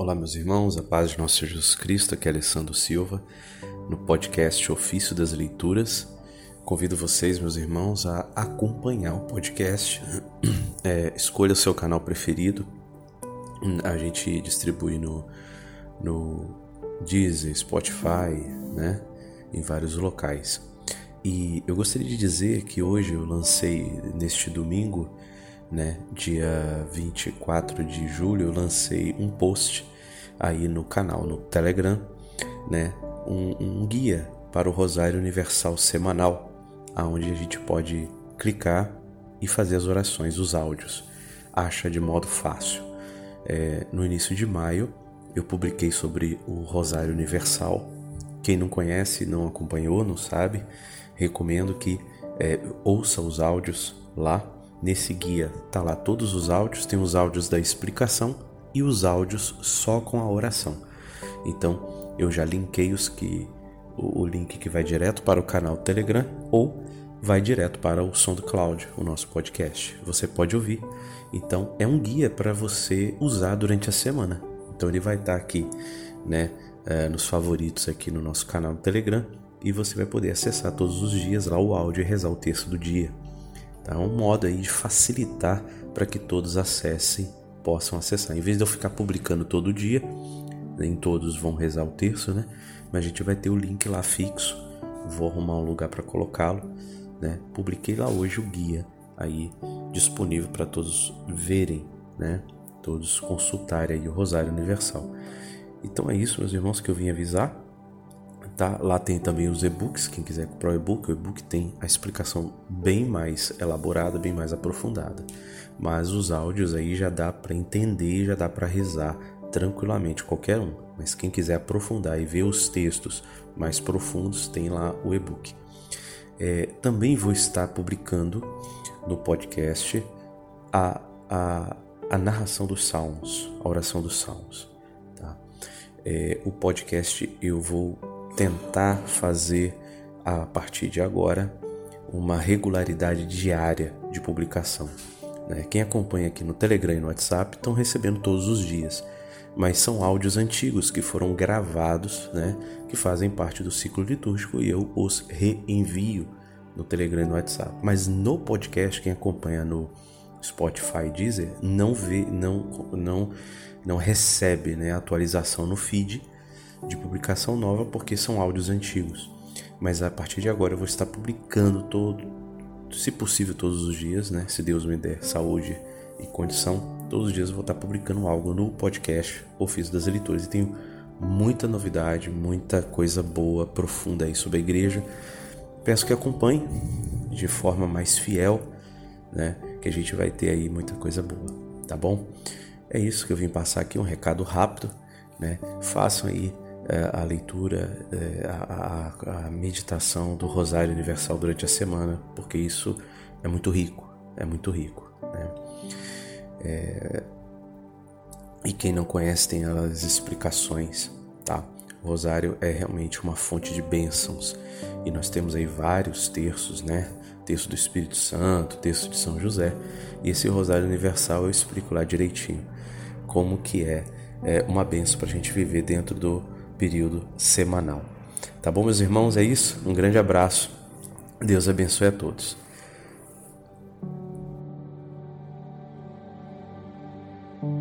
Olá, meus irmãos, a paz de nosso Jesus Cristo, aqui é Alessandro Silva, no podcast Ofício das Leituras. Convido vocês, meus irmãos, a acompanhar o podcast. É, escolha o seu canal preferido. A gente distribui no, no Deezer, Spotify, né? Em vários locais. E eu gostaria de dizer que hoje eu lancei, neste domingo, né, dia 24 de julho, eu lancei um post aí no canal, no Telegram, né, um, um guia para o Rosário Universal semanal, aonde a gente pode clicar e fazer as orações, os áudios. Acha de modo fácil. É, no início de maio, eu publiquei sobre o Rosário Universal. Quem não conhece, não acompanhou, não sabe, recomendo que é, ouça os áudios lá. Nesse guia tá lá todos os áudios, tem os áudios da explicação e os áudios só com a oração. Então eu já linkei os que o, o link que vai direto para o canal Telegram ou vai direto para o Som do Cloud, o nosso podcast. Você pode ouvir. Então é um guia para você usar durante a semana. Então ele vai estar tá aqui, né, é, nos favoritos aqui no nosso canal do Telegram e você vai poder acessar todos os dias lá o áudio e rezar o texto do dia. Tá? É um modo aí de facilitar para que todos acessem, possam acessar. Em vez de eu ficar publicando todo dia, nem todos vão rezar o texto, né? Mas a gente vai ter o link lá fixo. Vou arrumar um lugar para colocá-lo, né? Publiquei lá hoje o guia aí disponível para todos verem, né? Todos consultarem aí o Rosário Universal. Então é isso, meus irmãos, que eu vim avisar. Tá? Lá tem também os e-books, quem quiser comprar o e-book, o e-book tem a explicação bem mais elaborada, bem mais aprofundada. Mas os áudios aí já dá para entender, já dá para rezar tranquilamente qualquer um. Mas quem quiser aprofundar e ver os textos mais profundos, tem lá o e-book. É, também vou estar publicando no podcast a, a, a narração dos salmos, a oração dos salmos. Tá? É, o podcast eu vou tentar fazer a partir de agora uma regularidade diária de publicação. Né? Quem acompanha aqui no Telegram e no WhatsApp estão recebendo todos os dias, mas são áudios antigos que foram gravados, né? que fazem parte do ciclo litúrgico e eu os reenvio no Telegram e no WhatsApp. Mas no podcast, quem acompanha no Spotify e Deezer não vê, não, não, não recebe né, atualização no feed de publicação nova porque são áudios antigos. Mas a partir de agora eu vou estar publicando todo, se possível todos os dias, né? Se Deus me der saúde e condição, todos os dias eu vou estar publicando algo no podcast Ofício das Leituras. E tenho muita novidade, muita coisa boa, profunda aí sobre a igreja. Peço que acompanhe de forma mais fiel, né? Que a gente vai ter aí muita coisa boa, tá bom? É isso que eu vim passar aqui, um recado rápido, né? Façam aí a leitura, é, a, a, a, meditação do Rosário Universal durante a semana, porque isso é muito rico, é muito rico. Né? É... E quem não conhece tem as explicações, tá? O Rosário é realmente uma fonte de bênçãos e nós temos aí vários terços, né? Terço do Espírito Santo, terço de São José e esse Rosário Universal eu explico lá direitinho como que é, é uma benção para a gente viver dentro do período semanal. Tá bom, meus irmãos? É isso. Um grande abraço. Deus abençoe a todos.